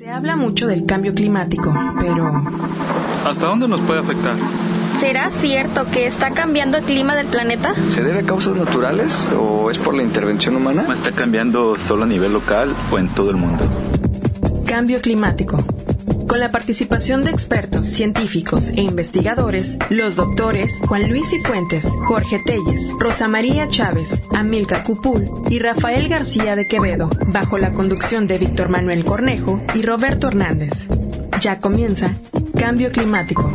Se habla mucho del cambio climático, pero... ¿Hasta dónde nos puede afectar? ¿Será cierto que está cambiando el clima del planeta? ¿Se debe a causas naturales o es por la intervención humana? ¿Está cambiando solo a nivel local o en todo el mundo? Cambio climático. Con la participación de expertos, científicos e investigadores, los doctores Juan Luis Cifuentes, Jorge Telles, Rosa María Chávez, Amilcar Cupul y Rafael García de Quevedo, bajo la conducción de Víctor Manuel Cornejo y Roberto Hernández. Ya comienza Cambio Climático.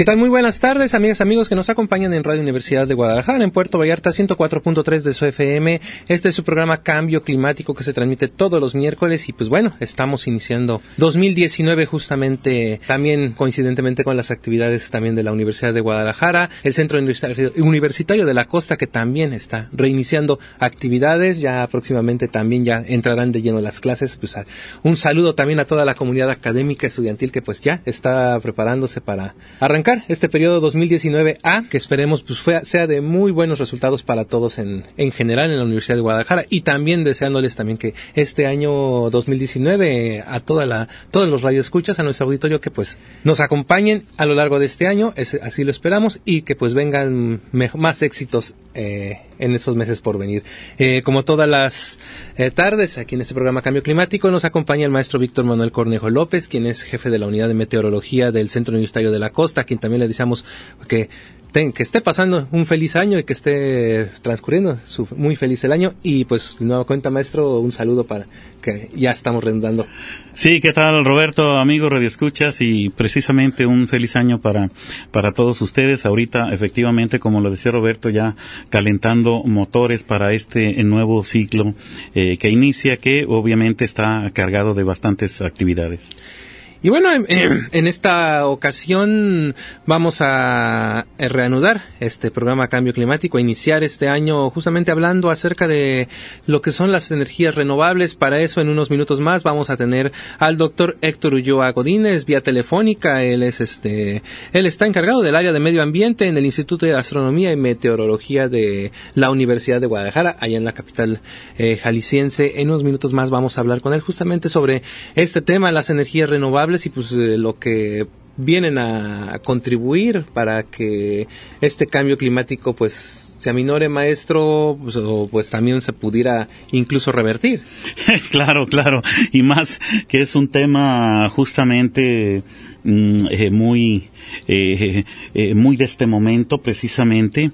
¿Qué tal? Muy buenas tardes, amigas, amigos que nos acompañan en Radio Universidad de Guadalajara, en Puerto Vallarta 104.3 de su FM. Este es su programa Cambio Climático que se transmite todos los miércoles y pues bueno, estamos iniciando 2019 justamente también coincidentemente con las actividades también de la Universidad de Guadalajara, el Centro Universitario de la Costa que también está reiniciando actividades, ya próximamente también ya entrarán de lleno las clases, pues un saludo también a toda la comunidad académica estudiantil que pues ya está preparándose para arrancar este periodo 2019A, que esperemos pues sea de muy buenos resultados para todos en, en general en la Universidad de Guadalajara. Y también deseándoles también que este año 2019 a toda la, todos los radioescuchas, a nuestro auditorio que pues nos acompañen a lo largo de este año, así lo esperamos y que pues vengan más éxitos eh, en estos meses por venir. Eh, como todas las eh, tardes, aquí en este programa Cambio Climático nos acompaña el maestro Víctor Manuel Cornejo López, quien es jefe de la unidad de meteorología del Centro Universitario de la Costa, quien también le deseamos que que esté pasando un feliz año y que esté transcurriendo su, muy feliz el año. Y pues, de nueva cuenta, maestro, un saludo para que ya estamos redundando. Sí, ¿qué tal, Roberto, amigo Radio Escuchas? Y precisamente un feliz año para, para todos ustedes. Ahorita, efectivamente, como lo decía Roberto, ya calentando motores para este nuevo ciclo eh, que inicia, que obviamente está cargado de bastantes actividades. Y bueno, en, esta ocasión vamos a reanudar este programa Cambio Climático, a iniciar este año justamente hablando acerca de lo que son las energías renovables. Para eso, en unos minutos más, vamos a tener al doctor Héctor Ulloa Godínez vía telefónica. Él es este, él está encargado del área de medio ambiente en el Instituto de Astronomía y Meteorología de la Universidad de Guadalajara, allá en la capital eh, jalisciense. En unos minutos más vamos a hablar con él justamente sobre este tema, las energías renovables y pues eh, lo que vienen a, contribuir para que este cambio climático pues se aminore, maestro, pues, o pues también se pudiera incluso revertir. claro, claro, y más que es un tema justamente mm, eh, muy eh, muy de este momento precisamente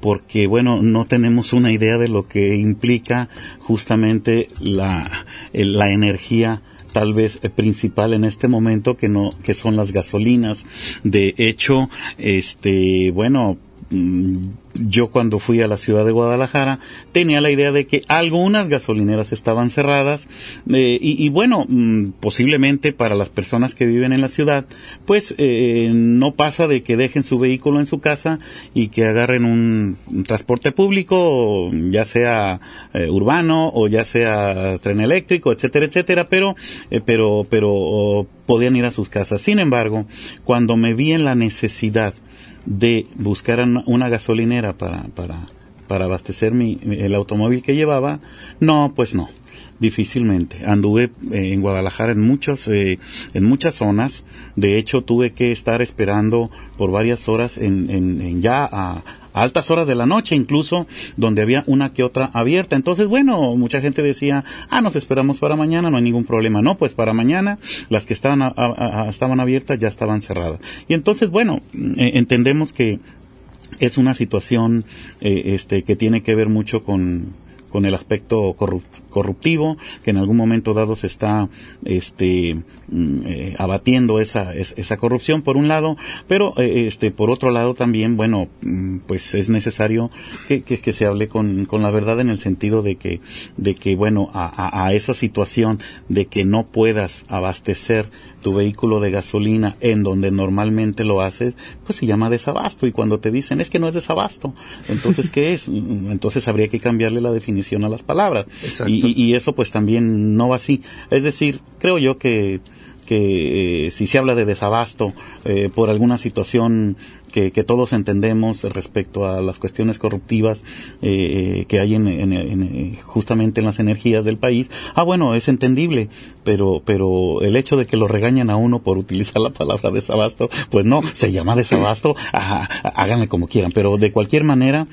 porque bueno no tenemos una idea de lo que implica justamente la la energía tal vez eh, principal en este momento que no que son las gasolinas. De hecho este bueno yo cuando fui a la ciudad de Guadalajara tenía la idea de que algunas gasolineras estaban cerradas eh, y, bueno, mm, posiblemente para las personas que viven en la ciudad, pues eh, no pasa de que dejen su vehículo en su casa y que agarren un, transporte público, ya sea eh, urbano o ya sea tren eléctrico, etcétera, etcétera, pero, pero, pero podían ir a sus casas. Sin embargo, cuando me vi en la necesidad de buscar una gasolinera para, para, para abastecer mi, el automóvil que llevaba, no, pues no difícilmente. Anduve eh, en Guadalajara en muchas, eh, en muchas zonas. De hecho, tuve que estar esperando por varias horas en, en, ya a, altas horas de la noche, incluso donde había una que otra abierta. Entonces, bueno, mucha gente decía, ah, nos esperamos para mañana, no hay ningún problema. No, pues para mañana las que estaban, estaban abiertas ya estaban cerradas. Y entonces, bueno, eh, entendemos que es una situación este, que tiene que ver mucho con, con el aspecto corruptivo que en algún momento dado se está este mm, eh, abatiendo esa, esa corrupción por un lado pero eh, este por otro lado también bueno mm, pues es necesario que, que, se hable con, con, la verdad en el sentido de que de que bueno a, a esa situación de que no puedas abastecer tu vehículo de gasolina en donde normalmente lo haces, pues se llama desabasto. Y cuando te dicen es que no es desabasto, entonces ¿qué es? Entonces habría que cambiarle la definición a las palabras. Y, y, eso pues también no va así. Es decir, creo yo que que eh, si se habla de desabasto eh, por alguna situación que, todos entendemos respecto a las cuestiones corruptivas eh, que hay en, justamente en las energías del país, ah bueno, es entendible, pero, pero el hecho de que lo regañan a uno por utilizar la palabra desabasto, pues no, se llama desabasto, háganle como quieran, pero de cualquier manera,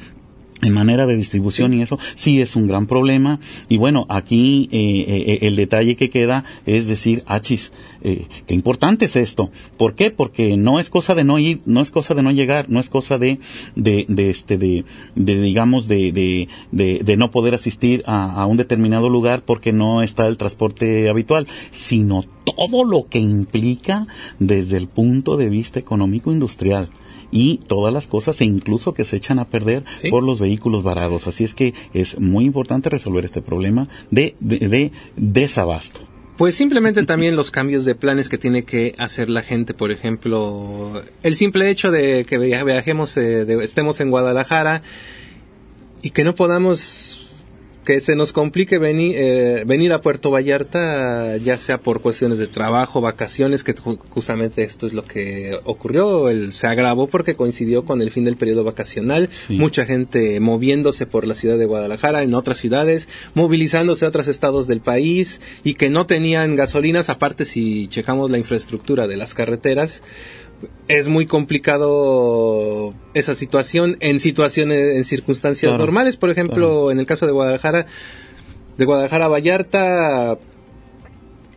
en manera de distribución y eso sí es un gran problema. Y bueno aquí eh, eh, eh, el detalle que queda es decir achis eh, qué importante es esto ¿por qué? porque no es cosa de no ir no es cosa de no llegar no es cosa de de, de este de, de digamos de, de, de, no poder asistir a, a un determinado lugar porque no está el transporte habitual sino todo lo que implica desde el punto de vista económico industrial y todas las cosas e incluso que se echan a perder por los vehículos varados. Así es que es muy importante resolver este problema de, de, desabasto. Pues simplemente también los cambios de planes que tiene que hacer la gente, por ejemplo, el simple hecho de que viajemos, eh, estemos en Guadalajara y que no podamos que se nos complique venir, eh, venir a Puerto Vallarta, ya sea por cuestiones de trabajo, vacaciones, que justamente esto es lo que ocurrió, el, se agravó porque coincidió con el fin del periodo vacacional, mucha gente moviéndose por la ciudad de Guadalajara, en otras ciudades, movilizándose a otros estados del país y que no tenían gasolinas, aparte si checamos la infraestructura de las carreteras, es muy complicado esa situación en situaciones, en circunstancias normales. Por ejemplo, en el caso de Guadalajara, de Guadalajara a Vallarta,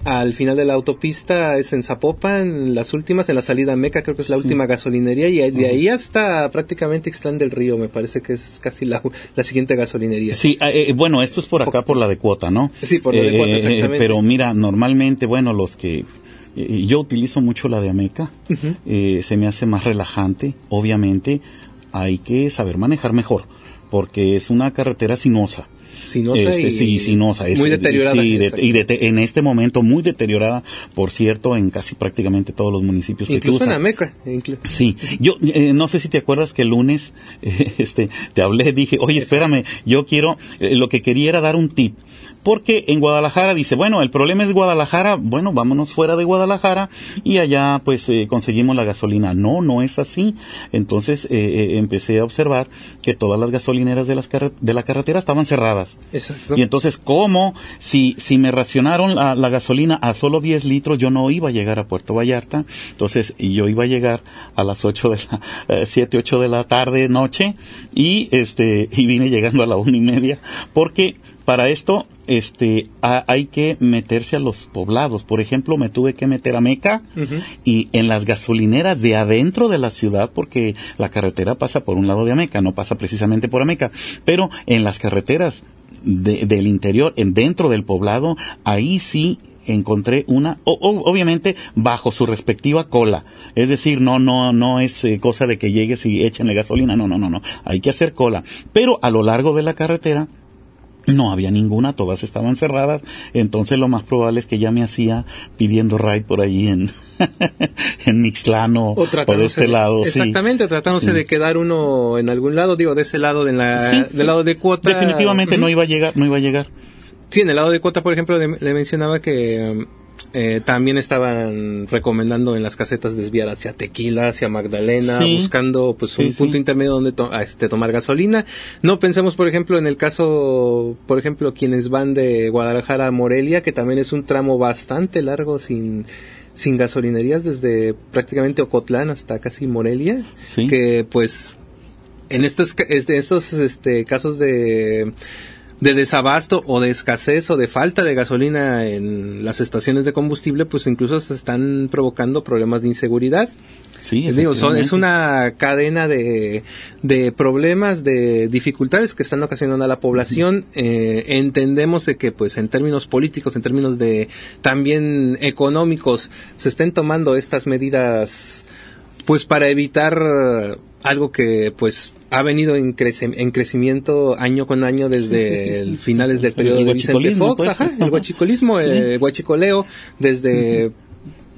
al final de la autopista es en Zapopan, las últimas, en la salida a Meca, creo que es la última gasolinería, y de ahí hasta prácticamente Ixtlán del Río, me parece que es casi la, la siguiente gasolinería. Sí, eh, eh, bueno, esto es por acá, por la de cuota, ¿no? Sí, por la de cuota, eh, exactamente. Pero mira, normalmente, bueno, los que yo utilizo mucho la de Ameca, eh, se me hace más relajante, obviamente hay que saber manejar mejor, porque es una carretera sinuosa. Sinuosa este, sí, sinuosa. muy deteriorada. y en este momento muy deteriorada, por cierto, en casi prácticamente todos los municipios Incluso que en Ameca. Sí, yo eh, no sé si te acuerdas que el lunes este, te hablé, dije, oye, espérame, yo quiero, lo que quería era dar un tip porque en Guadalajara dice, bueno, el problema es Guadalajara, bueno, vámonos fuera de Guadalajara y allá pues eh, conseguimos la gasolina. No, no es así. Entonces eh, eh, empecé a observar que todas las gasolineras de, las de la carretera estaban cerradas. Exacto. Y entonces, ¿cómo? Si, si me racionaron la, gasolina a solo 10 litros, yo no iba a llegar a Puerto Vallarta. Entonces, yo iba a llegar a las 8 de la, 7, 8 de la tarde, noche, y este, y vine llegando a la una y media, porque para esto este, hay que meterse a los poblados. Por ejemplo, me tuve que meter a Meca y en las gasolineras de adentro de la ciudad, porque la carretera pasa por un lado de Ameca, no pasa precisamente por Ameca, pero en las carreteras del interior, en dentro del poblado, ahí sí encontré una, obviamente bajo su respectiva cola. Es decir, no, no, no es eh, cosa de que llegues y échenle gasolina, no, no, no, no. Hay que hacer cola. Pero a lo largo de la carretera no había ninguna, todas estaban cerradas, entonces lo más probable es que ya me hacía pidiendo ride por allí en, en Mixlán o, de este lado. Exactamente, tratándose de quedar uno en algún lado, digo, de ese lado, de la, del lado de cuota. Definitivamente no iba a llegar, no iba a llegar. Sí, en el lado de cuota, por ejemplo, le, mencionaba que um, eh, también estaban recomendando en las casetas desviar hacia Tequila, hacia Magdalena, buscando pues un punto intermedio donde este, tomar gasolina. No pensemos, por ejemplo, en el caso, por ejemplo, quienes van de Guadalajara a Morelia, que también es un tramo bastante largo sin sin gasolinerías desde prácticamente Ocotlán hasta casi Morelia, que pues en estos, estos este, casos de de desabasto o de escasez o de falta de gasolina en las estaciones de combustible, pues incluso se están provocando problemas de inseguridad. Sí, digo, es una cadena de, de problemas, de dificultades que están ocasionando a la población. Eh, entendemos que, pues, en términos políticos, en términos de también económicos, se estén tomando estas medidas, pues, para evitar algo que, pues, ha venido en, en, crecimiento año con año desde el finales del periodo de Vicente Fox, pues. el guachicolismo, el guachicoleo, desde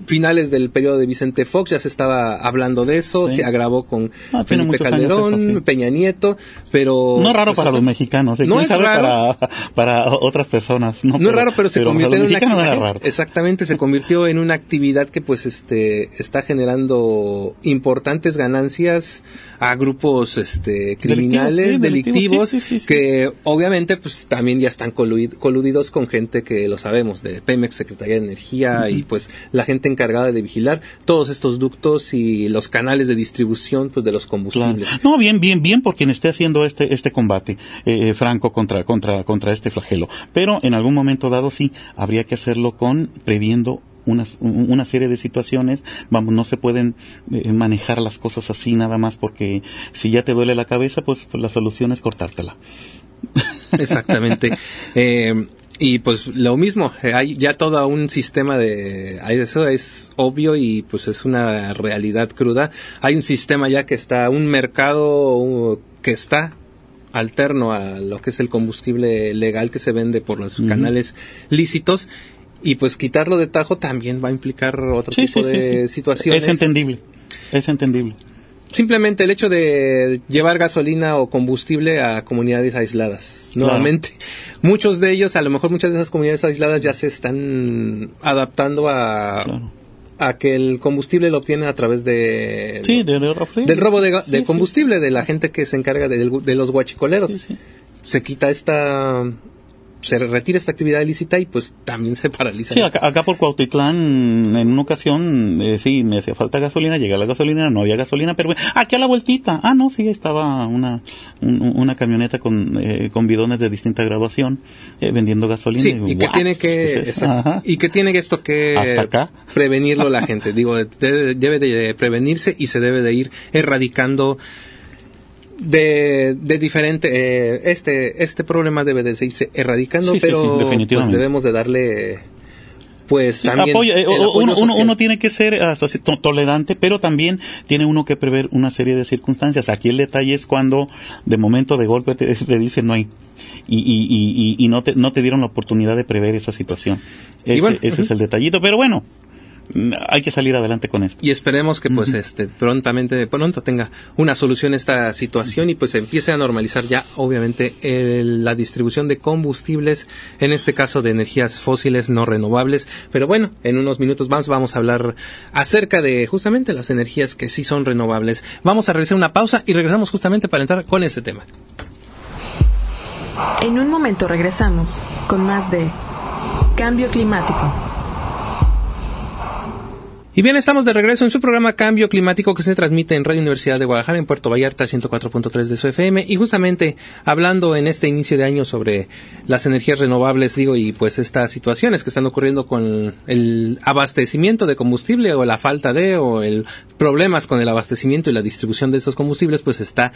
finales del periodo de Vicente Fox ya se estaba hablando de eso, Sí. se agravó con Ah, Felipe Calderón, eso, sí. Peña Nieto, pero... No es raro pues, para o sea, los mexicanos, ¿eh? no ¿Quién es raro. Para, para otras personas. No, No es raro, pero se convirtió en una actividad. Exactamente, se convirtió en una actividad que pues este está generando importantes ganancias a grupos este criminales, Delictivos, sí, que obviamente pues también ya están coludi- coludidos con gente que lo sabemos de Pemex, Secretaría de Energía y pues la gente encargada de vigilar todos estos ductos y los canales de distribución pues de los Claro. combustibles. No, bien, bien, bien por quien esté haciendo este este combate eh, eh, franco contra contra contra este flagelo. Pero en algún momento dado sí habría que hacerlo con previendo una, una serie de situaciones. Vamos, no se pueden eh, manejar las cosas así nada más porque si ya te duele la cabeza, pues, pues la solución es cortártela. Exactamente. Eh, y pues lo mismo, eh, hay ya todo un sistema de... Eso es obvio y pues es una realidad cruda. Hay un sistema ya que está, un mercado uh, que está alterno a lo que es el combustible legal que se vende por los canales lícitos. Y pues quitarlo de tajo también va a implicar otro Sí, tipo sí, de sí. situaciones. Es entendible. Es entendible. Simplemente el hecho de llevar gasolina o combustible a comunidades aisladas. Claro. Nuevamente, muchos de ellos, a lo mejor muchas de esas comunidades aisladas ya se están adaptando a, Claro. a que el combustible lo obtienen a través de, Sí, de, de- sí. del robo de, ga- Sí, de sí. combustible, de la gente que se encarga de, los guachicoleros. Se quita esta, se retira esta actividad ilícita y pues también se paraliza. Sí, acá, acá por Cuautitlán, en una ocasión, eh, sí, me hacía falta gasolina, llegué a la gasolina, no había gasolina, pero bueno, aquí a la vueltita, ah, no, sí, estaba una, un- una camioneta con, eh, con bidones de distinta graduación, eh, vendiendo gasolina. Sí, digo, y que "What? tiene que, ¿Qué es eso?". exacto, Ajá. y que tiene esto que Hasta acá. prevenirlo la gente. Digo, de- debe de prevenirse y se debe de ir erradicando de, de diferente, eh, este, este problema debe de irse erradicando, Sí, pero sí, pues debemos de darle, pues también apoyo, eh, el apoyo uno, uno- uno tiene que ser hasta tolerante, pero también tiene uno que prever una serie de circunstancias. Aquí el detalle es cuando de momento de golpe te, te dicen no hay y, y, y, no, te, no te dieron la oportunidad de prever esa situación. Ese, bueno, ese es el detallito, pero bueno, hay que salir adelante con esto. y esperemos que pues este prontamente pronto tenga una solución esta situación y pues empiece a normalizar ya obviamente el- la distribución de combustibles en este caso de energías fósiles no renovables pero bueno en unos minutos más vamos a hablar acerca de justamente las energías que sí son renovables vamos a realizar una pausa y regresamos justamente para entrar con este tema En un momento regresamos con más de Cambio Climático. Y bien, estamos de regreso en su programa Cambio Climático que se transmite en Radio Universidad de Guadalajara en Puerto Vallarta 104.3 de su FM y justamente hablando en este inicio de año sobre las energías renovables, digo, y pues estas situaciones que están ocurriendo con el abastecimiento de combustible o la falta de o el problemas con el abastecimiento y la distribución de esos combustibles, pues está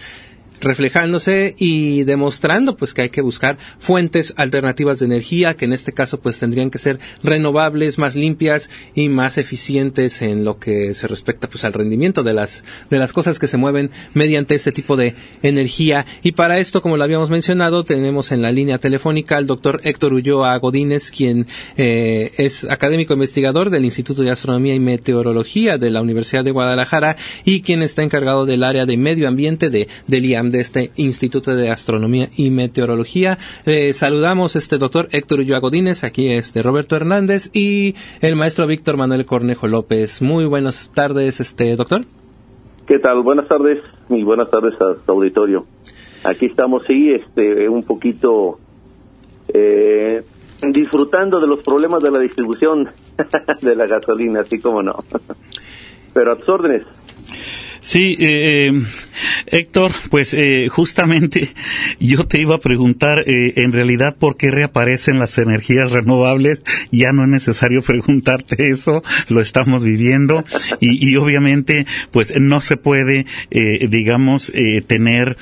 reflejándose y demostrando pues que hay que buscar fuentes alternativas de energía que en este caso pues tendrían que ser renovables, más limpias y más eficientes en lo que se respecta pues al rendimiento de las de las cosas que se mueven mediante este tipo de energía. Y para esto como lo habíamos mencionado tenemos en la línea telefónica al doctor Héctor Ulloa Godínez quien eh, es académico investigador del Instituto de Astronomía y Meteorología de la Universidad de Guadalajara y quien está encargado del área de medio ambiente de del IAM de este Instituto de Astronomía y Meteorología. Eh, saludamos este doctor Héctor Ulloa Godínez, aquí este Roberto Hernández y el maestro Víctor Manuel Cornejo López. Muy buenas tardes, este doctor. ¿Qué tal? Buenas tardes y buenas tardes a tu auditorio. Aquí estamos, sí, este, un poquito eh, disfrutando de los problemas de la distribución de la gasolina, así como no. Pero a tus órdenes. Sí, eh, eh, Héctor, pues eh, justamente yo te iba a preguntar eh, en realidad por qué reaparecen las energías renovables. Ya no es necesario preguntarte eso, lo estamos viviendo y, y obviamente pues no se puede, eh, digamos, eh, tener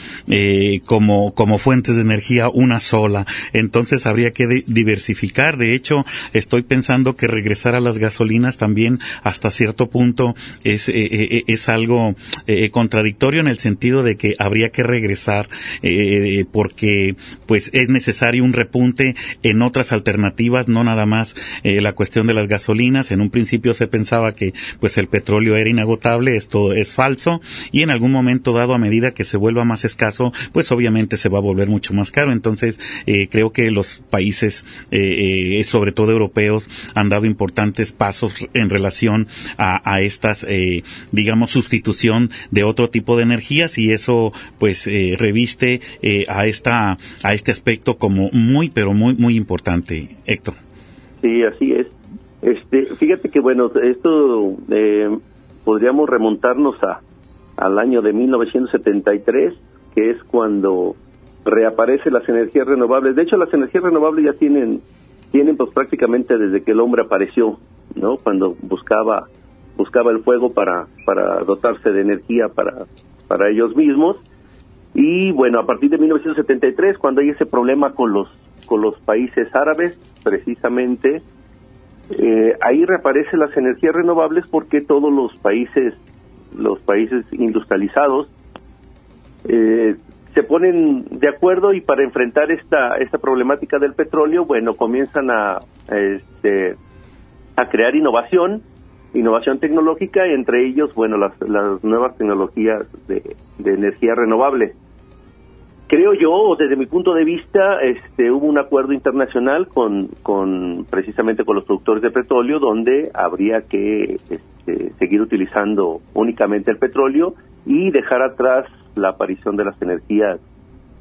como, como fuentes de energía una sola. Entonces habría que diversificar. De hecho, estoy pensando que regresar a las gasolinas también hasta cierto punto es, es algo eh, contradictorio en el sentido de que habría que regresar eh, porque pues es necesario un repunte en otras alternativas, no nada más eh, la cuestión de las gasolinas. En un principio se pensaba que pues el petróleo era inagotable, esto es falso y en algún momento dado a medida que se vuelva más escaso, pues obviamente se va a volver mucho más caro. Entonces eh, creo que los países, eh, sobre todo europeos, han dado importantes pasos en relación a, a estas, digamos, sustitución de otro tipo de energías y eso pues reviste a esta a este aspecto como muy pero muy muy importante, Héctor. Sí, así es. Este, fíjate que bueno, esto eh, podríamos remontarnos a al año de 1973, que es cuando reaparecen las energías renovables. De hecho, las energías renovables ya tienen tienen pues prácticamente desde que el hombre apareció, ¿no? Cuando buscaba buscaba el fuego para para dotarse de energía para para ellos mismos. Y bueno, a partir de 1973, cuando hay ese problema con los con los países árabes, precisamente, eh, ahí reaparecen las energías renovables porque todos los países, los países industrializados, eh, se ponen de acuerdo y para enfrentar esta esta problemática del petróleo, bueno, comienzan a este, a crear innovación, innovación tecnológica, entre ellos, bueno, las, las nuevas tecnologías de, energía renovable creo yo, desde mi punto de vista, este, hubo un acuerdo internacional con, con precisamente con los productores de petróleo donde habría que este, seguir utilizando únicamente el petróleo y dejar atrás la aparición de las energías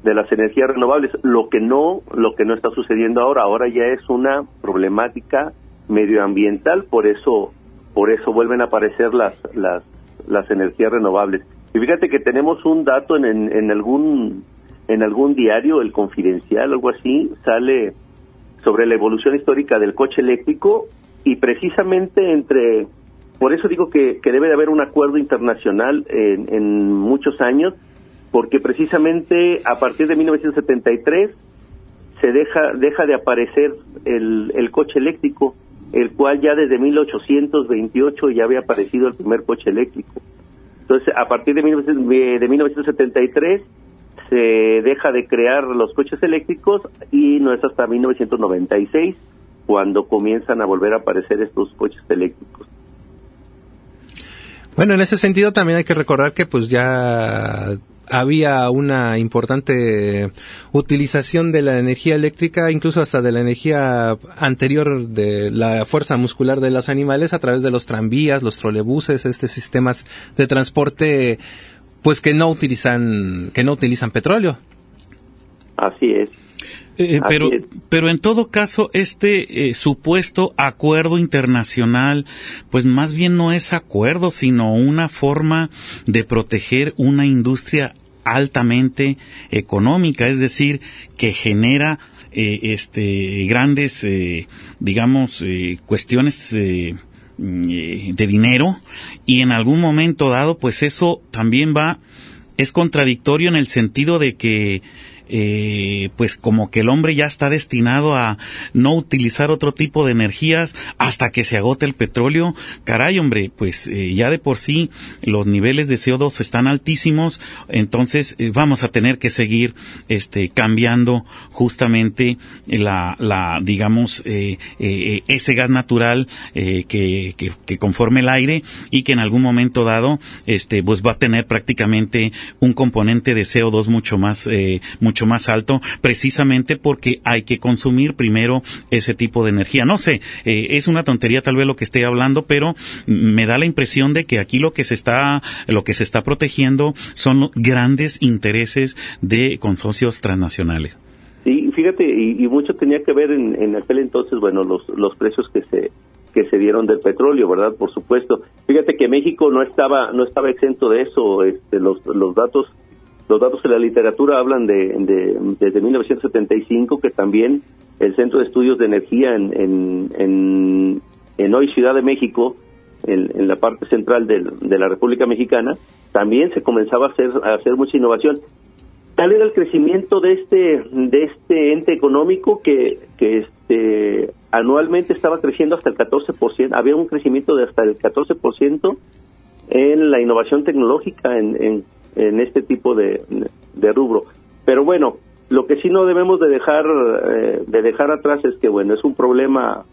de las energías renovables. Lo que no, lo que no está sucediendo ahora, ahora ya es una problemática medioambiental, por eso, por eso vuelven a aparecer las, las, las energías renovables. Y fíjate que tenemos un dato en, en, en algún en algún diario, el confidencial, algo así, sale sobre la evolución histórica del coche eléctrico y precisamente entre, por eso digo que, debe de haber un acuerdo internacional en, muchos años, porque precisamente a partir de 1973 se deja, deja de aparecer el, el coche eléctrico, el cual ya desde 1828 ya había aparecido el primer coche eléctrico. Entonces, a partir de, de 1973 se deja de crear los coches eléctricos y no es hasta 1996 cuando comienzan a volver a aparecer estos coches eléctricos. Bueno, en ese sentido también hay que recordar que pues ya había una importante utilización de la energía eléctrica, incluso hasta de la energía anterior de la fuerza muscular de los animales a través de los tranvías, los trolebuses, este sistemas de transporte pues que no utilizan que no utilizan petróleo. Así es. Eh, pero, pero en todo caso, este eh, supuesto acuerdo internacional, pues más bien no es acuerdo, sino una forma de proteger una industria altamente económica, es decir, que genera eh, este grandes, digamos, cuestiones eh, de dinero y en algún momento dado pues eso también va es contradictorio en el sentido de que eh, pues como que el hombre ya está destinado a no utilizar otro tipo de energías hasta que se agote el petróleo. Caray, hombre, pues eh, ya de por sí los niveles de CO2 están altísimos, entonces eh, vamos a tener que seguir este cambiando justamente la, la digamos ese gas natural que, que, que, conforme el aire y que en algún momento dado este pues va a tener prácticamente un componente de CO2 mucho más mucho más alto precisamente porque hay que consumir primero ese tipo de energía. No sé, eh, es una tontería tal vez lo que esté hablando, pero me da la impresión de que aquí lo que se está, lo que se está protegiendo son los grandes intereses de consorcios transnacionales. Sí, fíjate, y, mucho tenía que ver en, aquel entonces, bueno, los, los precios que se que se dieron del petróleo, ¿verdad? Por supuesto. Fíjate que México no estaba no estaba exento de eso. Este, los los datos los datos de la literatura hablan de, desde 1975 que también el Centro de Estudios de Energía en, en, hoy Ciudad de México, en, la parte central de, la República Mexicana, también se comenzaba a hacer, a hacer mucha innovación. Tal era el crecimiento de este de este ente económico que, que este anualmente estaba creciendo hasta el 14%, había un crecimiento de hasta el 14% en la innovación tecnológica en, en este tipo de, de rubro. Pero bueno, lo que sí no debemos de dejar eh, de dejar atrás es que bueno es un problema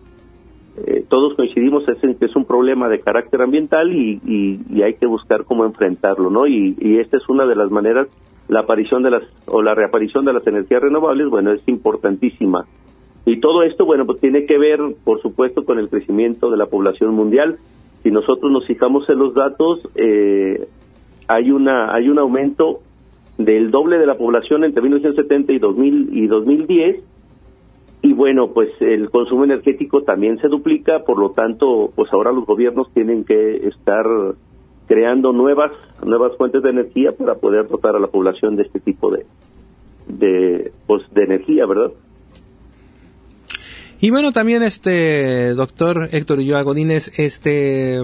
eh, todos coincidimos en que es un problema de carácter ambiental y, y, hay que buscar cómo enfrentarlo no y, y, esta es una de las maneras la aparición de las o la reaparición de las energías renovables bueno es importantísima. Y todo esto bueno pues tiene que ver por supuesto con el crecimiento de la población mundial. Si nosotros nos fijamos en los datos eh, hay una hay un aumento del doble de la población entre 1970 y 2000 y 2010 y bueno pues el consumo energético también se duplica por lo tanto pues ahora los gobiernos tienen que estar creando nuevas nuevas fuentes de energía para poder dotar a la población de este tipo de de pues de energía verdad y bueno también este doctor Héctor Ulloa Godínez este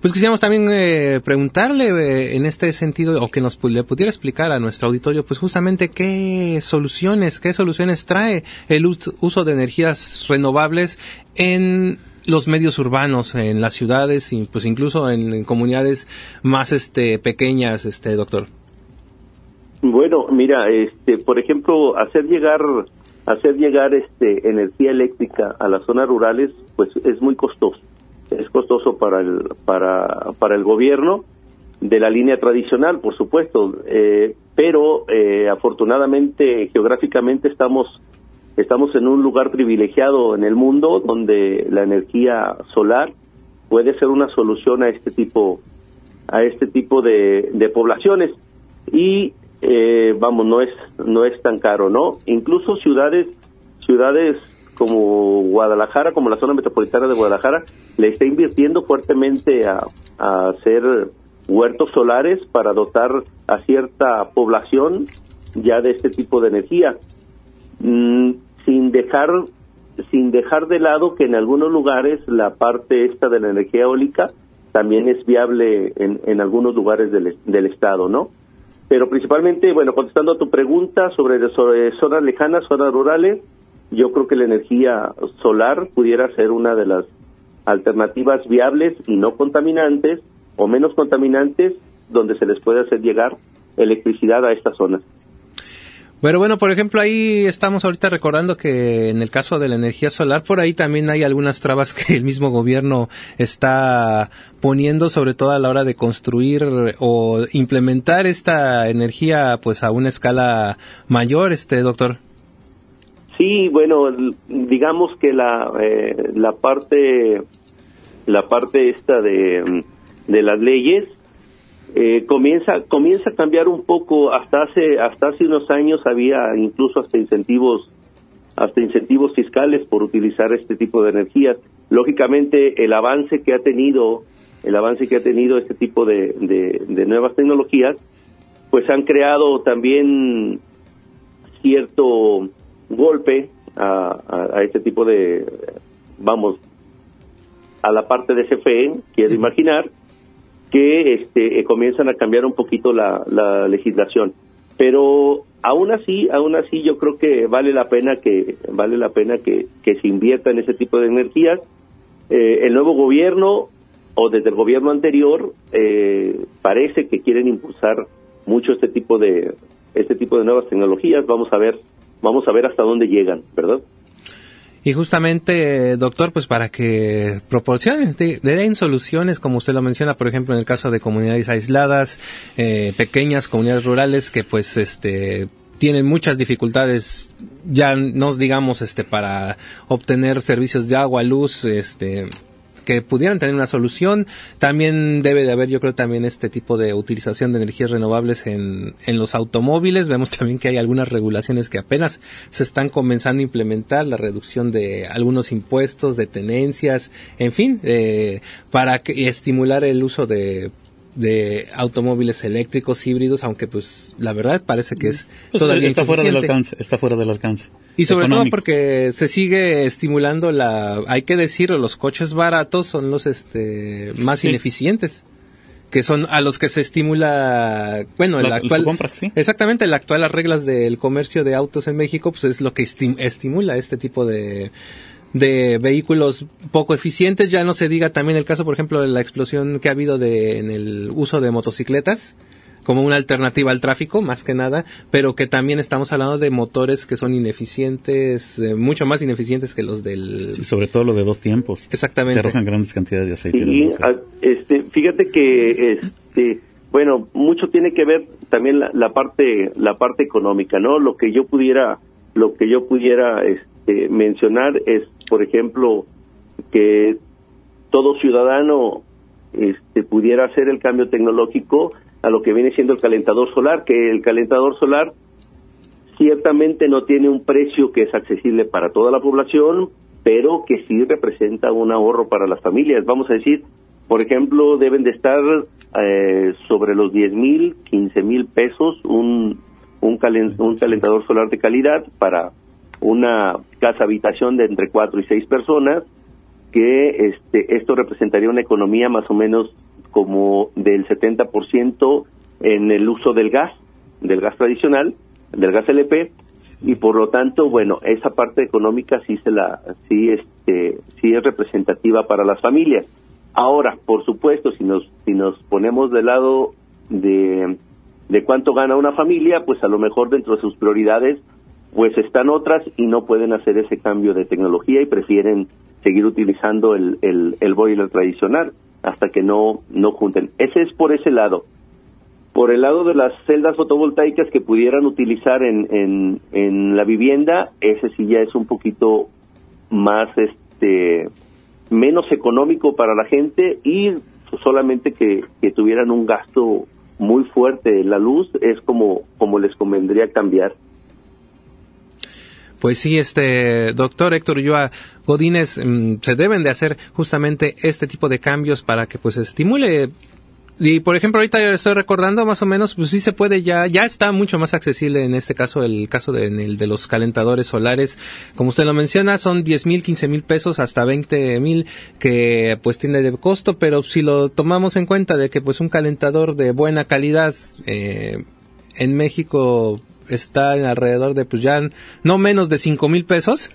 pues quisiéramos también eh, preguntarle eh, en este sentido, o que nos le pudiera explicar a nuestro auditorio, pues justamente qué soluciones, qué soluciones trae el uso de energías renovables en los medios urbanos, en las ciudades, y pues incluso en, comunidades más este pequeñas, este doctor. Bueno, mira, este, por ejemplo, hacer llegar hacer llegar este energía eléctrica a las zonas rurales, pues es muy costoso es costoso para el, para, para el gobierno de la línea tradicional, por supuesto, eh, pero eh, afortunadamente geográficamente estamos estamos en un lugar privilegiado en el mundo donde la energía solar puede ser una solución a este tipo a este tipo de, de poblaciones. Y eh, vamos no es no es tan caro no incluso ciudades ciudades como Guadalajara, como la zona metropolitana de Guadalajara, le está invirtiendo fuertemente a, hacer huertos solares para dotar a cierta población ya de este tipo de energía, mm, sin dejar sin dejar de lado que en algunos lugares la parte esta de la energía eólica también es viable en, en algunos lugares del, del estado, ¿no? Pero principalmente, bueno, contestando a tu pregunta sobre, sobre zonas lejanas, zonas rurales, yo creo que la energía solar pudiera ser una de las alternativas viables y no contaminantes o menos contaminantes donde se les puede hacer llegar electricidad a esta zona. Bueno, bueno, por ejemplo, ahí estamos ahorita recordando que en el caso de la energía solar, por ahí también hay algunas trabas que el mismo gobierno está poniendo, sobre todo a la hora de construir o implementar esta energía, pues a una escala mayor, este doctor. Sí, bueno, digamos que la, eh, la parte la parte esta de, de las leyes eh, comienza comienza a cambiar un poco. Hasta hace hasta hace unos años había incluso hasta incentivos hasta incentivos fiscales por utilizar este tipo de energías. Lógicamente el avance que ha tenido el avance que ha tenido este tipo de, de nuevas tecnologías pues han creado también cierto golpe a, a, este tipo de, vamos, a la parte de CFE, quiero imaginar, que este, eh, comienzan a cambiar un poquito la, la legislación. Pero aún así, aún así yo creo que vale la pena que vale la pena que, que se invierta en ese tipo de energías. Eh, el nuevo gobierno o desde el gobierno anterior eh, parece que quieren impulsar mucho este tipo de este tipo de nuevas tecnologías. Vamos a ver vamos a ver hasta dónde llegan, ¿verdad? Y justamente, doctor, pues para que proporcionen, den soluciones, como usted lo menciona, por ejemplo, en el caso de comunidades aisladas, eh, pequeñas comunidades rurales que pues este tienen muchas dificultades ya no digamos este para obtener servicios de agua, luz, este que pudieran tener una solución. También debe de haber, yo creo, también este tipo de utilización de energías renovables en, en los automóviles. Vemos también que hay algunas regulaciones que apenas se están comenzando a implementar, la reducción de algunos impuestos, de tenencias, en fin, eh, para estimular el uso de de automóviles eléctricos híbridos, aunque pues la verdad parece que es pues, todavía está fuera del alcance, está fuera del alcance. Y sobre todo porque se sigue estimulando la, hay que decirlo, los coches baratos son los este más ineficientes que son a los que se estimula, bueno, el actual, exactamente, el actual las reglas del comercio de autos en México, pues es lo que estimula este tipo de, de vehículos poco eficientes. Ya no se diga también el caso, por ejemplo, de la explosión que ha habido de, en el uso de motocicletas. Como una alternativa al tráfico, más que nada, pero que también estamos hablando de motores que son ineficientes, eh, mucho más ineficientes que los del... Sí, sobre todo lo de dos tiempos. Exactamente. Que arrojan grandes cantidades de aceite. Y, este, fíjate que, este, bueno, mucho tiene que ver también la, la, parte, la parte económica, ¿no? Lo que yo pudiera, lo que yo pudiera, este, mencionar es, por ejemplo, que todo ciudadano este, pudiera hacer el cambio tecnológico a lo que viene siendo el calentador solar, que el calentador solar ciertamente no tiene un precio que es accesible para toda la población, pero que sí representa un ahorro para las familias. Vamos a decir, por ejemplo, deben de estar eh, sobre los 10 mil, 15 mil pesos un, un, un calentador solar de calidad para una casa habitación de entre 4 y 6 personas que este, esto representaría una economía más o menos como del 70% en el uso del gas, del gas tradicional, del gas LP, y por lo tanto, bueno, esa parte económica sí se la, sí este, sí es representativa para las familias. Ahora, por supuesto, si nos, si nos ponemos del lado de, de cuánto gana una familia, pues a lo mejor dentro de sus prioridades, pues están otras y no pueden hacer ese cambio de tecnología y prefieren seguir utilizando el, el, el boiler tradicional hasta que no, no junten. Ese es por ese lado. Por el lado de las celdas fotovoltaicas que pudieran utilizar en, en, en la vivienda, ese sí ya es un poquito más, este, menos económico para la gente y solamente que, que tuvieran un gasto muy fuerte en la luz es como, como les convendría cambiar. Pues sí, este doctor Héctor Ulloa Godínez, mm, se deben de hacer justamente este tipo de cambios para que pues estimule. Y por ejemplo ahorita estoy recordando más o menos pues sí se puede ya ya está mucho más accesible en este caso el caso de, el de los calentadores solares. Como usted lo menciona son 10 mil 15 mil pesos hasta 20 mil que pues tiene de costo. Pero si lo tomamos en cuenta de que pues un calentador de buena calidad eh, en México está en alrededor de pues ya no menos de cinco mil pesos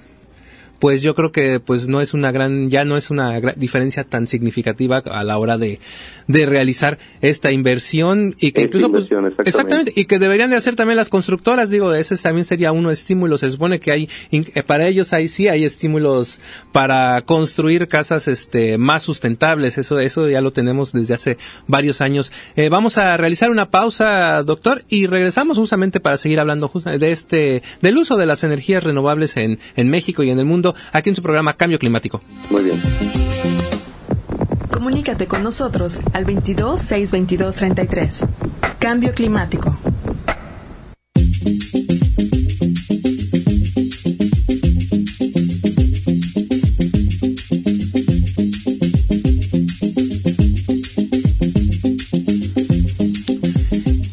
pues yo creo que pues no es una gran ya no es una diferencia tan significativa a la hora de, de realizar esta inversión y que incluso pues, exactamente. y que deberían de hacer también las constructoras. Digo ese también sería uno estímulo. Se supone que hay eh, para ellos ahí sí hay estímulos para construir casas este más sustentables. Eso eso ya lo tenemos desde hace varios años. Eh, vamos a realizar una pausa doctor y regresamos justamente para seguir hablando de este del uso de las energías renovables en en México y en el mundo aquí en su programa Cambio Climático muy bien Comunícate con nosotros al 22 622 33. Cambio climático.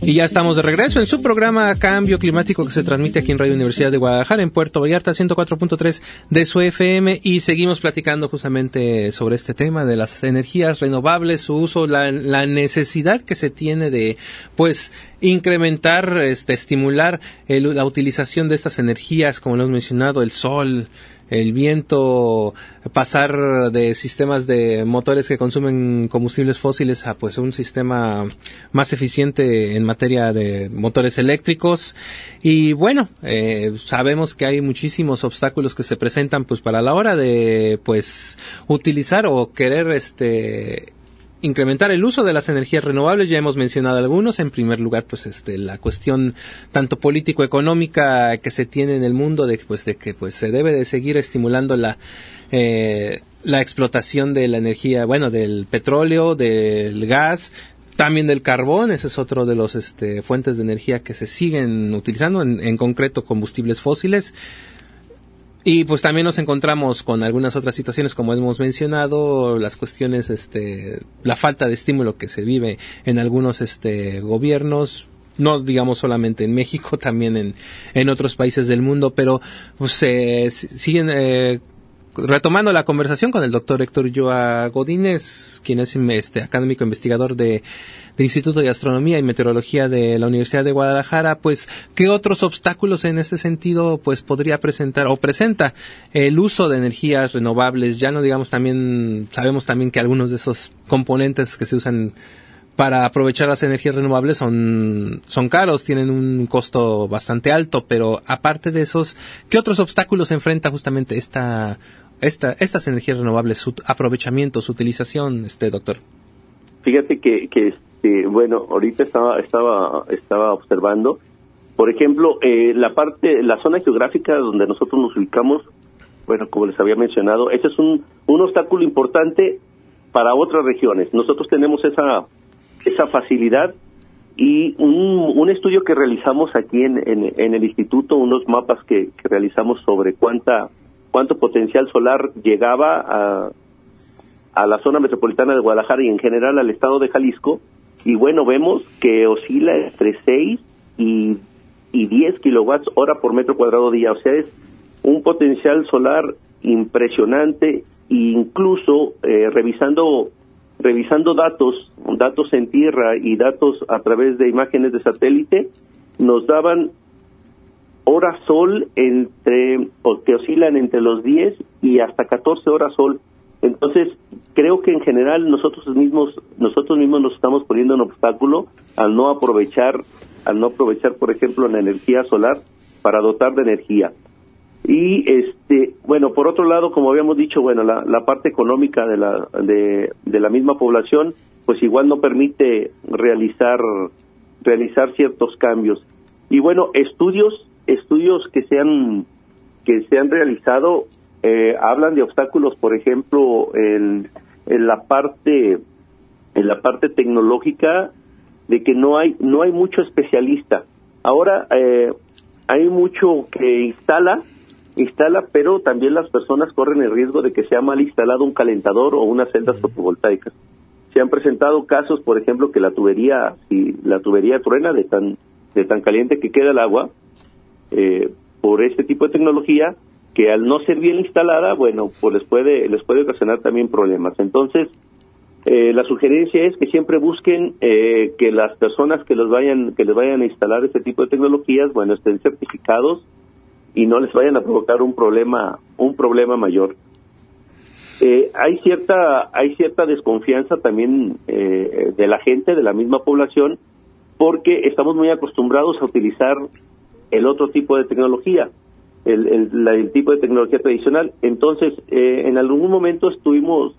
Y ya estamos de regreso en su programa Cambio Climático que se transmite aquí en Radio Universidad de Guadalajara, en Puerto Vallarta, 104.3 de su FM. Y seguimos platicando justamente sobre este tema de las energías renovables, su uso, la, la necesidad que se tiene de, pues, incrementar, este, estimular la utilización de estas energías, como lo hemos mencionado, el sol, el viento, pasar de sistemas de motores que consumen combustibles fósiles a pues un sistema más eficiente en materia de motores eléctricos. Y bueno eh, sabemos que hay muchísimos obstáculos que se presentan pues para la hora de pues utilizar o querer este incrementar el uso de las energías renovables, ya hemos mencionado algunos, en primer lugar, pues este la cuestión tanto político económica que se tiene en el mundo de pues de que pues se debe de seguir estimulando la eh, la explotación de la energía, bueno, del petróleo, del gas, también del carbón, ese es otro de los este, fuentes de energía que se siguen utilizando, en, en concreto combustibles fósiles. Y pues también nos encontramos con algunas otras situaciones, como hemos mencionado, las cuestiones, este, la falta de estímulo que se vive en algunos este, gobiernos, no digamos solamente en México, también en, en otros países del mundo, pero pues se siguen eh, retomando la conversación con el doctor Héctor Joa Godínez, quien es este académico investigador de del Instituto de Astronomía y Meteorología de la Universidad de Guadalajara, pues, ¿qué otros obstáculos en este sentido, pues, podría presentar o presenta el uso de energías renovables? Ya no digamos también, sabemos también que algunos de esos componentes que se usan para aprovechar las energías renovables son, son caros, tienen un costo bastante alto, pero aparte de esos, ¿qué otros obstáculos enfrenta justamente esta, esta, estas energías renovables, su aprovechamiento, su utilización, este doctor? Fíjate que, que este, bueno, ahorita estaba, estaba, estaba observando, por ejemplo, eh, la parte, la zona geográfica donde nosotros nos ubicamos, bueno, como les había mencionado, ese es un, un obstáculo importante para otras regiones. Nosotros tenemos esa, esa facilidad y un, un estudio que realizamos aquí en, en, el instituto, unos mapas que, que, realizamos sobre cuánta cuánto potencial solar llegaba a, a la zona metropolitana de Guadalajara y en general al estado de Jalisco. Y bueno, vemos que oscila entre 6 y, y 10 kilowatts hora por metro cuadrado día. O sea, es un potencial solar impresionante e incluso eh, revisando revisando datos datos en tierra y datos a través de imágenes de satélite nos daban hora sol entre que oscilan entre los 10 y hasta 14 horas sol entonces creo que en general nosotros mismos nosotros mismos nos estamos poniendo un obstáculo al no aprovechar al no aprovechar por ejemplo la energía solar para dotar de energía. Y este bueno por otro lado como habíamos dicho bueno la, la parte económica de la de, de, la misma población pues igual no permite realizar realizar ciertos cambios. Y bueno estudios estudios que se han que se han realizado eh, hablan de obstáculos por ejemplo en, en la parte en la parte tecnológica de que no hay no hay mucho especialista ahora eh, hay mucho que instala instala, pero también las personas corren el riesgo de que sea mal instalado un calentador o unas celdas fotovoltaicas. Se han presentado casos, por ejemplo, que la tubería, si la tubería truena de tan de tan caliente que queda el agua, eh, por este tipo de tecnología, que al no ser bien instalada, bueno, pues les puede les puede ocasionar también problemas. Entonces, eh, la sugerencia es que siempre busquen eh, que las personas que los vayan que les vayan a instalar este tipo de tecnologías, bueno, estén certificados y no les vayan a provocar un problema un problema mayor eh, hay cierta hay cierta desconfianza también eh, de la gente de la misma población porque estamos muy acostumbrados a utilizar el otro tipo de tecnología el, el, tipo de tecnología tradicional. Entonces eh, en algún momento estuvimos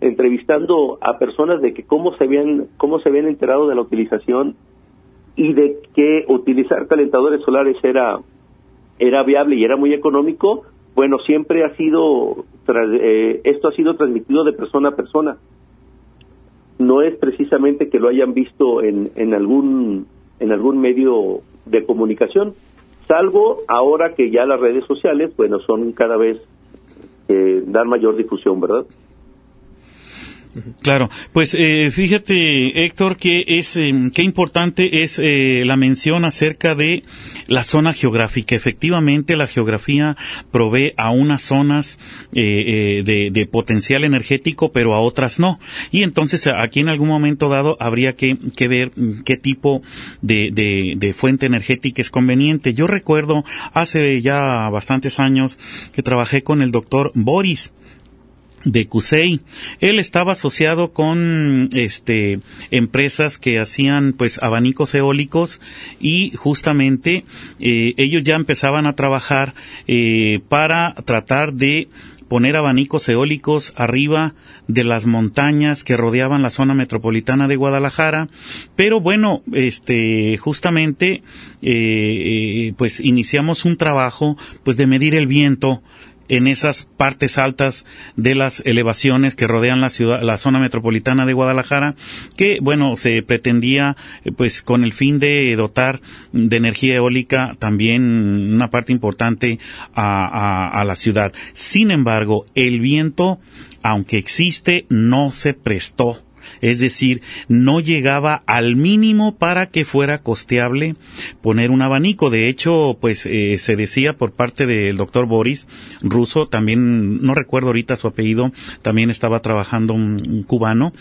entrevistando a personas de que cómo se habían cómo se habían enterado de la utilización y de que utilizar calentadores solares era era viable y era muy económico, bueno, siempre ha sido, eh, esto ha sido transmitido de persona a persona. No es precisamente que lo hayan visto en, en, algún, en algún medio de comunicación, salvo ahora que ya las redes sociales, bueno, son cada vez, eh, dan mayor difusión, ¿verdad? Claro, pues eh, fíjate Héctor que es em, qué importante es eh, la mención acerca de la zona geográfica. Efectivamente, la geografía provee a unas zonas eh, de, potencial energético, pero a otras no. Y entonces aquí en algún momento dado habría que, que ver qué tipo de, de fuente energética es conveniente. Yo recuerdo hace ya bastantes años que trabajé con el doctor Boris de Cusey. Él estaba asociado con este empresas que hacían pues abanicos eólicos y justamente eh, ellos ya empezaban a trabajar eh, para tratar de poner abanicos eólicos arriba de las montañas que rodeaban la zona metropolitana de Guadalajara, pero bueno, este, justamente, eh, pues iniciamos un trabajo, pues de medir el viento en esas partes altas de las elevaciones que rodean la ciudad, la zona metropolitana de Guadalajara, que bueno, se pretendía eh, pues con el fin de dotar de energía eólica también una parte importante a, a la ciudad. Sin embargo, el viento, aunque existe, no se prestó es decir, no llegaba al mínimo para que fuera costeable poner un abanico. De hecho, pues eh, se decía por parte del doctor Boris Russo, también no recuerdo ahorita su apellido, también estaba trabajando un cubano,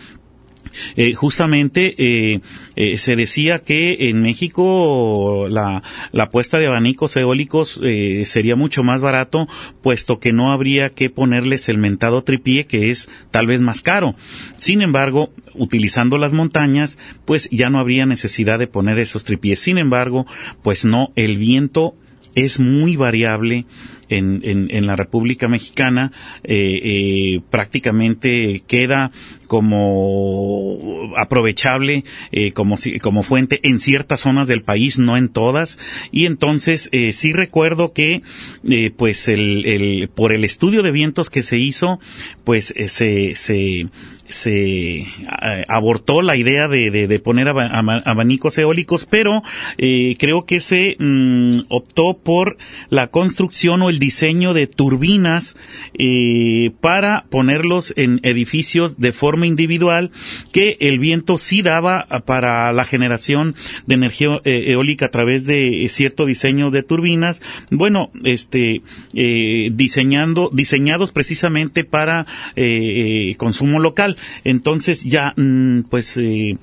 eh, justamente eh, eh, se decía que en México la, la puesta de abanicos eólicos eh, sería mucho más barato, puesto que no habría que ponerles el mentado tripié, que es tal vez más caro. Sin embargo, utilizando las montañas, pues ya no habría necesidad de poner esos tripiés. Sin embargo, pues no, el viento es muy variable en, en, en la República Mexicana, eh, eh, prácticamente queda como aprovechable eh, como, como fuente en ciertas zonas del país, no en todas. Y entonces eh, sí recuerdo que eh, pues el, el, por el estudio de vientos que se hizo, pues eh, se, se, se eh, abortó la idea de, de, poner abanicos eólicos, pero eh, creo que se mm, optó por la construcción o el diseño de turbinas eh, para ponerlos en edificios de forma individual que el viento sí daba para la generación de energía eh, eólica a través de cierto diseño de turbinas. Bueno este eh, diseñando diseñados precisamente para eh, consumo local entonces ya mm, pues eh,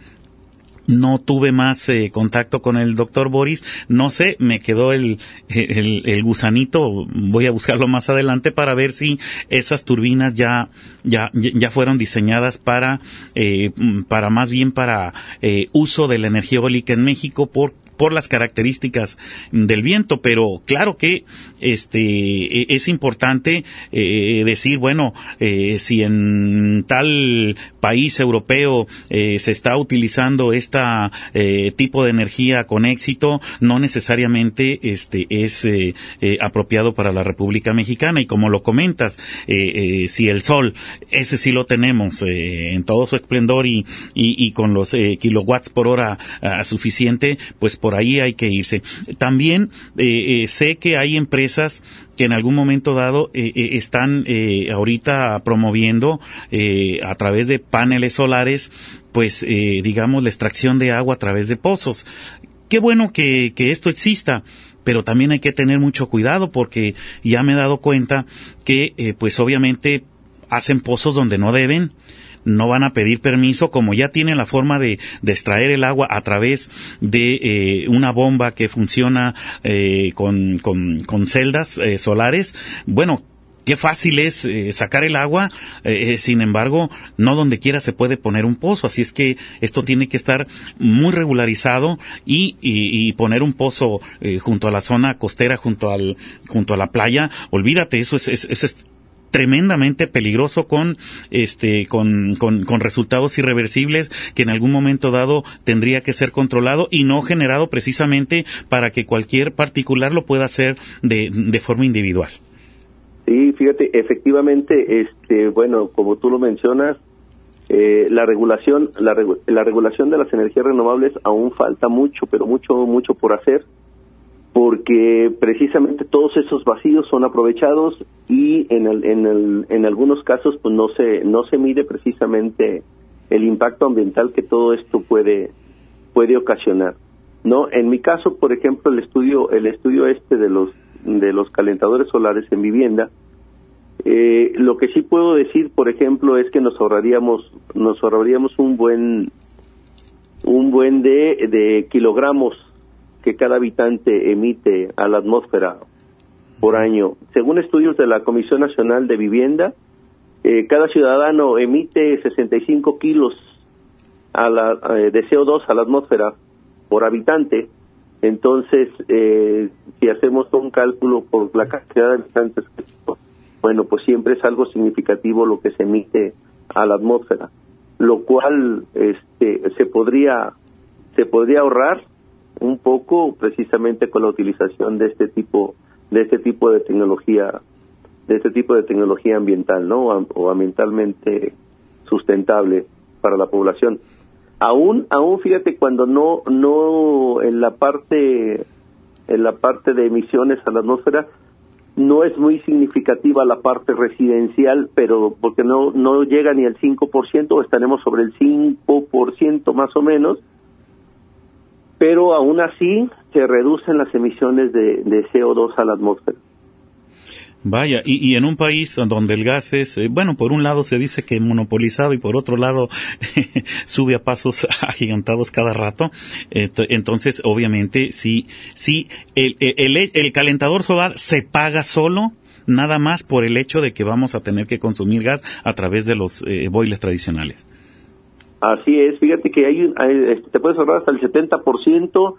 no tuve más eh, contacto con el doctor Boris, no sé, me quedó el, el, gusanito, voy a buscarlo más adelante para ver si esas turbinas ya, ya, ya fueron diseñadas para, eh, para más bien para eh, uso de la energía eólica en México por por las características del viento, pero claro que este e- es importante eh, decir, bueno, eh, si en tal país europeo eh, se está utilizando esta eh, tipo de energía con éxito, no necesariamente este es eh, apropiado para la República Mexicana. Y como lo comentas, si el sol, ese sí lo tenemos en todo su esplendor y, y, y con los kilowatts por hora suficiente, pues por ahí hay que irse. También eh, eh, sé que hay empresas que en algún momento dado eh, eh, están eh, ahorita promoviendo a través de paneles solares, pues digamos la extracción de agua a través de pozos. Qué bueno que, esto exista, pero también hay que tener mucho cuidado porque ya me he dado cuenta que pues obviamente hacen pozos donde no deben, no van a pedir permiso, como ya tienen la forma de, de extraer el agua a través de eh, una bomba que funciona eh, con, celdas eh, solares. Bueno, qué fácil es eh, sacar el agua, eh, sin embargo, no donde quiera se puede poner un pozo, así es que esto tiene que estar muy regularizado y, y, poner un pozo junto a la zona costera, junto al, junto a la playa, olvídate, eso es, es, es- es tremendamente peligroso con este con, con, con resultados irreversibles que en algún momento dado tendría que ser controlado y no generado precisamente para que cualquier particular lo pueda hacer de, de forma individual. Sí, fíjate, efectivamente, este, bueno, como tú lo mencionas, eh, la regulación, la, la regulación de las energías renovables aún falta mucho, pero mucho, mucho por hacer, porque precisamente todos esos vacíos son aprovechados y en, el, en, el, en algunos casos pues no se no se mide precisamente el impacto ambiental que todo esto puede puede ocasionar. No, en mi caso, por ejemplo, el estudio el estudio este de los de los calentadores solares en vivienda eh, lo que sí puedo decir, por ejemplo, es que nos ahorraríamos nos ahorraríamos un buen un buen de, de kilogramos que cada habitante emite a la atmósfera por año. Según estudios de la Comisión Nacional de Vivienda, eh, cada ciudadano emite 65 kilos a la, eh, de CO2 a la atmósfera por habitante. Entonces, eh, si hacemos un cálculo por la cantidad de habitantes, bueno, pues siempre es algo significativo lo que se emite a la atmósfera, lo cual este, se podría se podría ahorrar un poco precisamente con la utilización de este tipo de este tipo de tecnología de este tipo de tecnología ambiental, ¿no? O, ambientalmente sustentable para la población. Aún aún fíjate cuando no no en la parte en la parte de emisiones a la atmósfera no es muy significativa la parte residencial, pero porque no no llega ni al 5%, estaremos sobre el 5% más o menos, pero aún así se reducen las emisiones de, de CO2 a la atmósfera. Vaya, y, en un país donde el gas es, eh, bueno, por un lado se dice que monopolizado y por otro lado sube a pasos agigantados cada rato, entonces obviamente sí, sí, el, el, el, calentador solar se paga solo nada más por el hecho de que vamos a tener que consumir gas a través de los eh, boilers tradicionales. Así es, fíjate que hay, este, te puedes ahorrar hasta el 70%,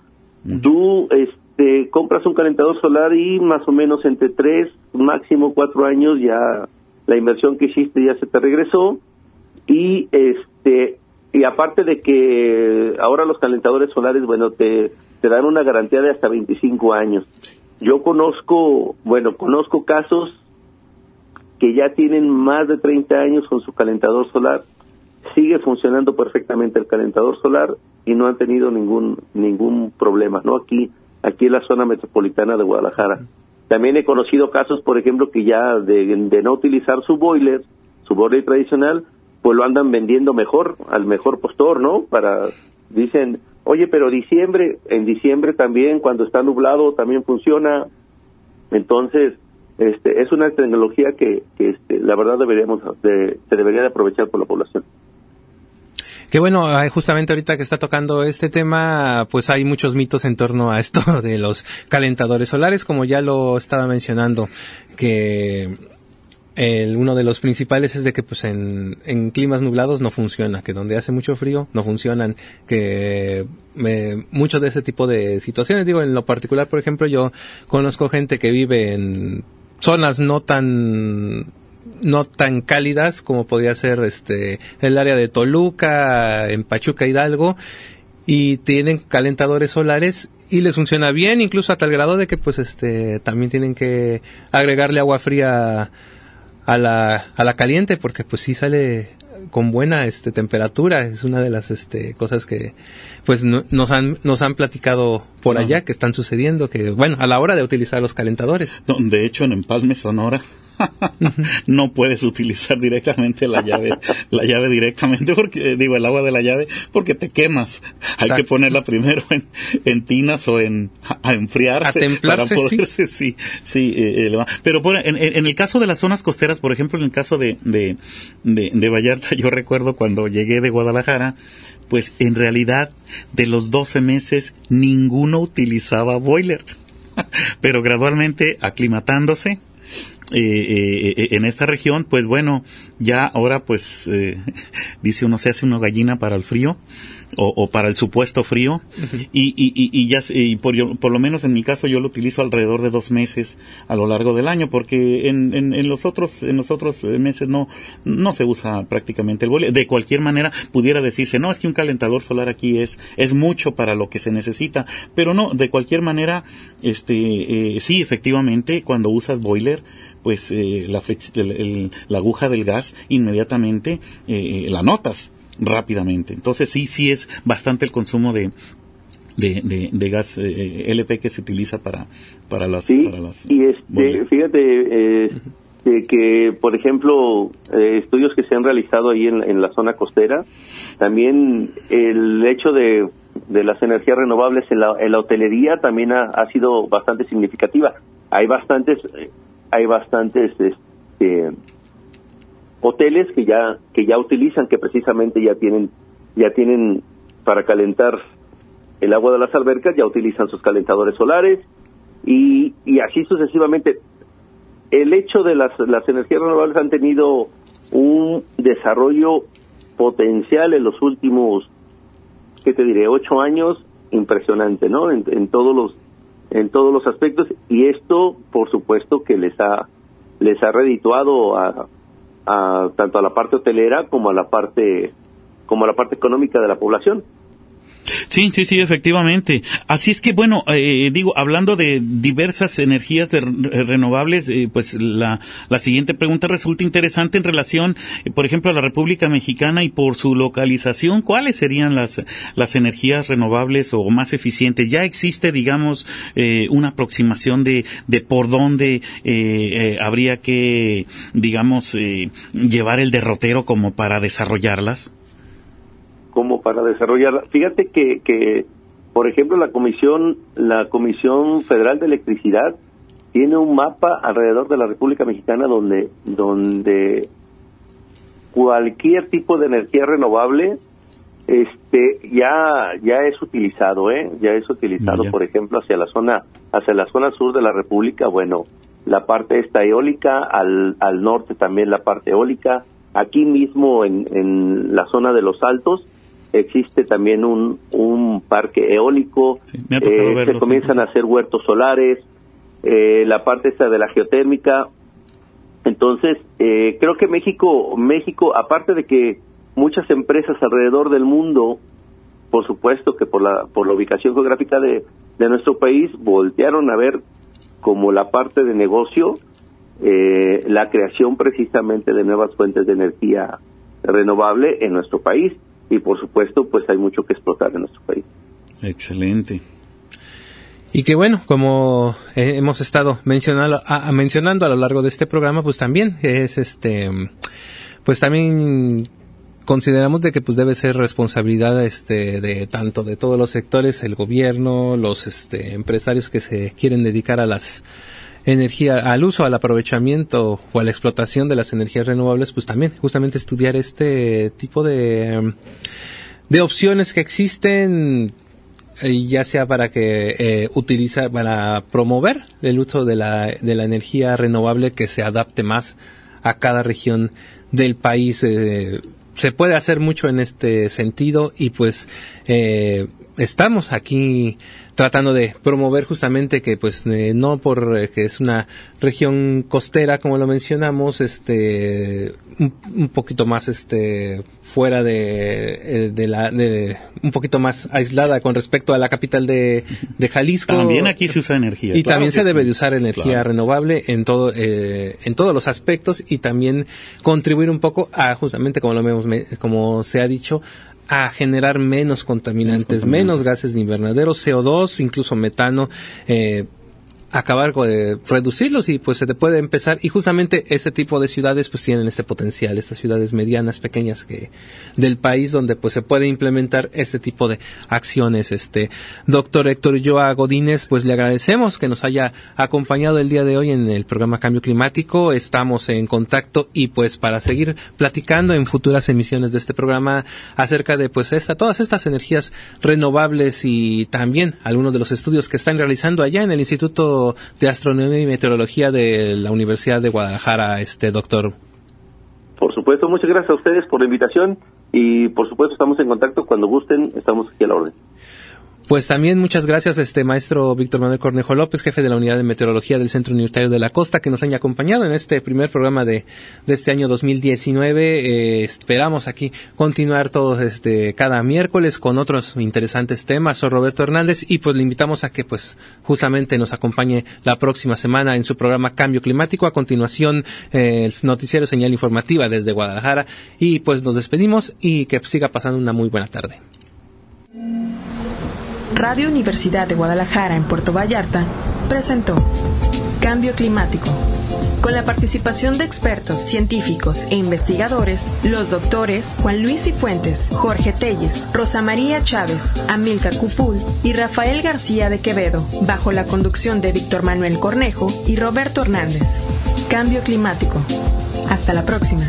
tú este, compras un calentador solar y más o menos entre tres, máximo cuatro años ya la inversión que hiciste ya se te regresó. Y este y aparte de que ahora los calentadores solares, bueno, te, te dan una garantía de hasta 25 años. Yo conozco, bueno, conozco casos que ya tienen más de 30 años con su calentador solar, sigue funcionando perfectamente el calentador solar y no han tenido ningún ningún problema, ¿no? Aquí aquí en la zona metropolitana de Guadalajara. También he conocido casos, por ejemplo, que ya de, de no utilizar su boiler, su boiler tradicional, pues lo andan vendiendo mejor, al mejor postor, ¿no? Para, dicen, oye, pero diciembre, en diciembre también, cuando está nublado, también funciona. Entonces, este, es una tecnología que, que este, la verdad deberíamos, se debería de aprovechar por la población. Que bueno, justamente ahorita que está tocando este tema, pues hay muchos mitos en torno a esto de los calentadores solares, como ya lo estaba mencionando, que uno de los principales es de que pues en, climas nublados no funciona, que donde hace mucho frío no funcionan, que me, mucho de ese tipo de situaciones, digo, en lo particular, por ejemplo, yo conozco gente que vive en zonas no tan no tan cálidas como podría ser este el área de Toluca, en Pachuca Hidalgo y tienen calentadores solares y les funciona bien incluso a tal grado de que pues este también tienen que agregarle agua fría a la, a la caliente porque pues sí sale con buena este temperatura. Es una de las este cosas que pues nos han nos han platicado por allá que están sucediendo que bueno a la hora de utilizar los calentadores. De hecho en Empalme Sonora no puedes utilizar directamente la llave, la llave directamente porque, digo, el agua de la llave, porque te quemas. Hay que ponerla primero en, en tinas o en, a enfriarse. A templarse, para poderse, sí, sí, eh, eh pero en, en, el caso de las zonas costeras, por ejemplo, en el caso de, de, de, de Vallarta, yo recuerdo cuando llegué de Guadalajara, pues en realidad de los 12 meses ninguno utilizaba boiler. Pero gradualmente aclimatándose, eh, eh, eh, en esta región, pues bueno, ya ahora pues eh, dice uno se hace una gallina para el frío o, o para el supuesto frío. Y, y, y, ya y por, por lo menos en mi caso yo lo utilizo alrededor de dos meses a lo largo del año porque en, en, en los otros en los otros meses no no se usa prácticamente el boiler de cualquier manera pudiera decirse no es que un calentador solar aquí es es mucho para lo que se necesita pero no de cualquier manera este eh, sí efectivamente cuando usas boiler pues eh, la, la aguja del gas inmediatamente eh, la notas rápidamente. Entonces sí, sí es bastante el consumo de, de, de, gas eh, LP que se utiliza para, para las... Sí, para las y este, fíjate eh, que, por ejemplo, eh, estudios que se han realizado ahí en, en, la zona costera, también el hecho de, de las energías renovables en la, en la hotelería también ha, ha, sido bastante significativa. Hay bastantes, hay bastantes este, hoteles que ya que ya utilizan que precisamente ya tienen ya tienen para calentar el agua de las albercas ya utilizan sus calentadores solares y, y así sucesivamente. El hecho de las las energías renovables han tenido un desarrollo potencial en los últimos qué te diré ocho años impresionante no en, en todos los en todos los aspectos y esto por supuesto que les ha les ha redituado a, a, tanto a la parte hotelera como a la parte como a la parte económica de la población. Sí, sí, sí, efectivamente. Así es que, bueno, eh, digo, hablando de diversas energías de, renovables, eh, pues la, la siguiente pregunta resulta interesante en relación, eh, por ejemplo, a la República Mexicana y por su localización. ¿Cuáles serían las, las energías renovables o más eficientes? ¿Ya existe, digamos, eh, una aproximación de, de por dónde eh, habría que, digamos, llevar el derrotero como para desarrollarlas? Como para desarrollar. Fíjate que, que, por ejemplo, la Comisión, la Comisión Federal de Electricidad tiene un mapa alrededor de la República Mexicana donde, donde cualquier tipo de energía renovable este ya ya es utilizado eh ya es utilizado por ejemplo hacia la zona hacia la zona sur de la república. Bueno la parte esta eólica al, al norte también la parte eólica. Aquí mismo en, en la zona de los altos existe también un, un parque eólico eh, se comienzan a hacer huertos solares eh, la parte esta de la geotérmica. Entonces eh, creo que México México aparte de que muchas empresas alrededor del mundo, por supuesto que por la, por la ubicación geográfica de, de nuestro país, voltearon a ver como la parte de negocio eh, la creación precisamente de nuevas fuentes de energía renovable en nuestro país y por supuesto pues hay mucho que explotar en nuestro país. Excelente. Y que bueno, como hemos estado mencionando a, mencionando a lo largo de este programa, pues también es este, pues también consideramos de que pues debe ser responsabilidad este de tanto de todos los sectores el gobierno los este empresarios que se quieren dedicar a las energía al uso al aprovechamiento o a la explotación de las energías renovables pues también justamente estudiar este tipo de de opciones que existen eh, ya sea para que eh, utilizar para promover el uso de la de la energía renovable que se adapte más a cada región del país eh, se puede hacer mucho en este sentido y pues eh, estamos aquí tratando de promover justamente que pues eh, no por eh, que es una región costera como lo mencionamos este un, poquito más este fuera de, eh, de la de, un poquito más aislada con respecto a la capital de, de Jalisco. También aquí se usa energía. Y también se debe de usar energía renovable en todo eh, en todos los aspectos y también contribuir un poco a justamente como lo vemos como se ha dicho a generar menos contaminantes, menos, gases de invernadero, CO2, incluso metano, eh, acabar de reducirlos y pues se te puede empezar. Y justamente este tipo de ciudades pues tienen este potencial estas ciudades medianas pequeñas que del país donde pues se puede implementar este tipo de acciones. Este doctor Héctor Joa Godínez pues le agradecemos que nos haya acompañado el día de hoy en el programa Cambio Climático. Estamos en contacto y pues para seguir platicando en futuras emisiones de este programa acerca de pues esta todas estas energías renovables y también algunos de los estudios que están realizando allá en el De Astronomía y Meteorología de la Universidad de Guadalajara, este doctor. Por supuesto, muchas gracias a ustedes por la invitación y por supuesto estamos en contacto cuando gusten, estamos aquí a la orden. Pues también muchas gracias este maestro Víctor Manuel Cornejo López, jefe de la Unidad de Meteorología del Centro Universitario de la Costa, que nos haya acompañado en este primer programa de, este año 2019. Eh, esperamos aquí continuar todos este cada miércoles con otros interesantes temas. Soy Roberto Hernández y pues le invitamos a que pues justamente nos acompañe la próxima semana en su programa Cambio Climático. A continuación eh, el noticiero señal informativa desde Guadalajara y pues nos despedimos y que siga pasando una muy buena tarde. Radio Universidad de Guadalajara en Puerto Vallarta presentó Cambio Climático. Con la participación de expertos, científicos e investigadores, los doctores Juan Luis Cifuentes, Jorge Telles, Rosa María Chávez, Amilcar Cupul y Rafael García de Quevedo, bajo la conducción de Víctor Manuel Cornejo y Roberto Hernández. Cambio Climático. Hasta la próxima.